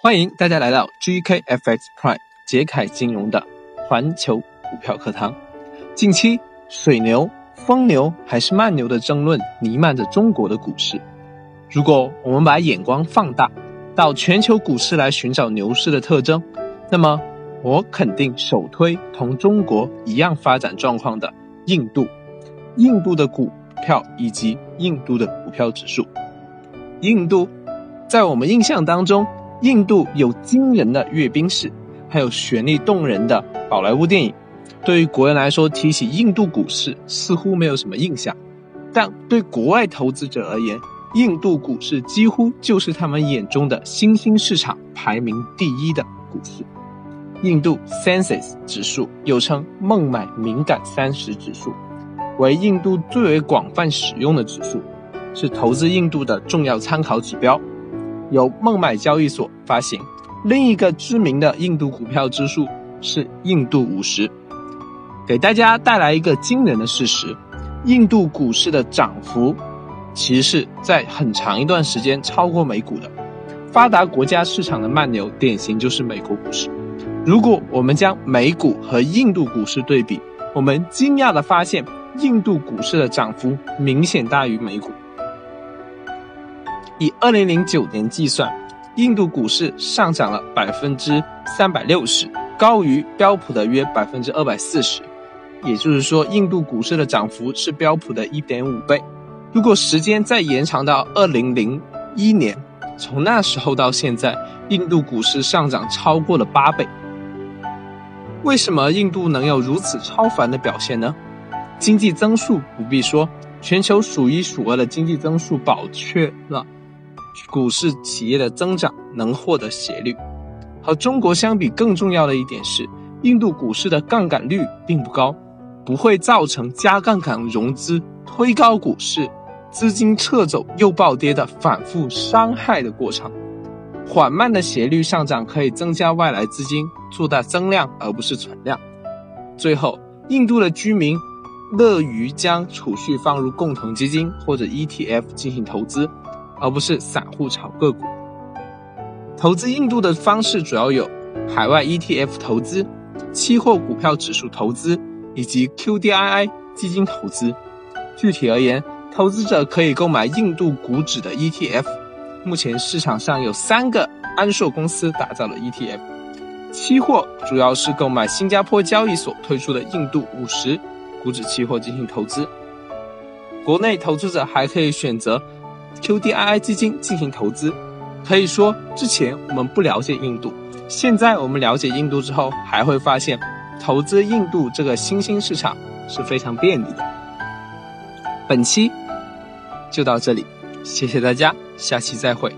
欢迎大家来到 GKFX Prime 杰凯金融的环球股票课堂。近期水牛、疯牛还是慢牛的争论弥漫着中国的股市。如果我们把眼光放大到全球股市来寻找牛市的特征，那么我肯定首推同中国一样发展状况的印度。印度的股票以及印度的股票指数。印度，在我们印象当中，印度有惊人的阅兵式，还有绚丽动人的宝莱坞电影。对于国人来说，提起印度股市似乎没有什么印象，但对国外投资者而言，印度股市几乎就是他们眼中的新兴市场，排名第一的股市。印度 Sensex 指数又称孟买敏感三十指数，为印度最为广泛使用的指数。是投资印度的重要参考指标，由孟买交易所发行。另一个知名的印度股票指数是印度五十，给大家带来一个惊人的事实：印度股市的涨幅其实是在很长一段时间超过美股的。发达国家市场的慢牛典型就是美国股市。如果我们将美股和印度股市对比，我们惊讶地发现，印度股市的涨幅明显大于美股。以二零零九年计算，印度股市上涨了百分之三百六十，高于标普的约百分之二百四十。也就是说，印度股市的涨幅是标普的一点五倍。如果时间再延长到二零零一年，从那时候到现在，印度股市上涨超过了八倍。为什么印度能有如此超凡的表现呢？经济增速不必说，全球数一数二的经济增速保确了。股市企业的增长能获得斜率，和中国相比，更重要的一点是，印度股市的杠杆率并不高，不会造成加杠杆融资推高股市、资金撤走又暴跌的反复伤害的过程。缓慢的斜率上涨可以增加外来资金，做大增量而不是存量。最后，印度的居民乐于将储蓄放入共同基金或者 ETF 进行投资。而不是散户炒个股。投资印度的方式主要有海外 ETF 投资、期货股票指数投资以及 QDII 基金投资。具体而言，投资者可以购买印度股指的 ETF。目前市场上有三个安硕公司打造的 ETF。期货主要是购买新加坡交易所推出的印度五十股指期货进行投资。国内投资者还可以选择。QDII 基金进行投资，可以说之前我们不了解印度，现在我们了解印度之后，还会发现投资印度这个新兴市场是非常便利的。本期就到这里，谢谢大家，下期再会。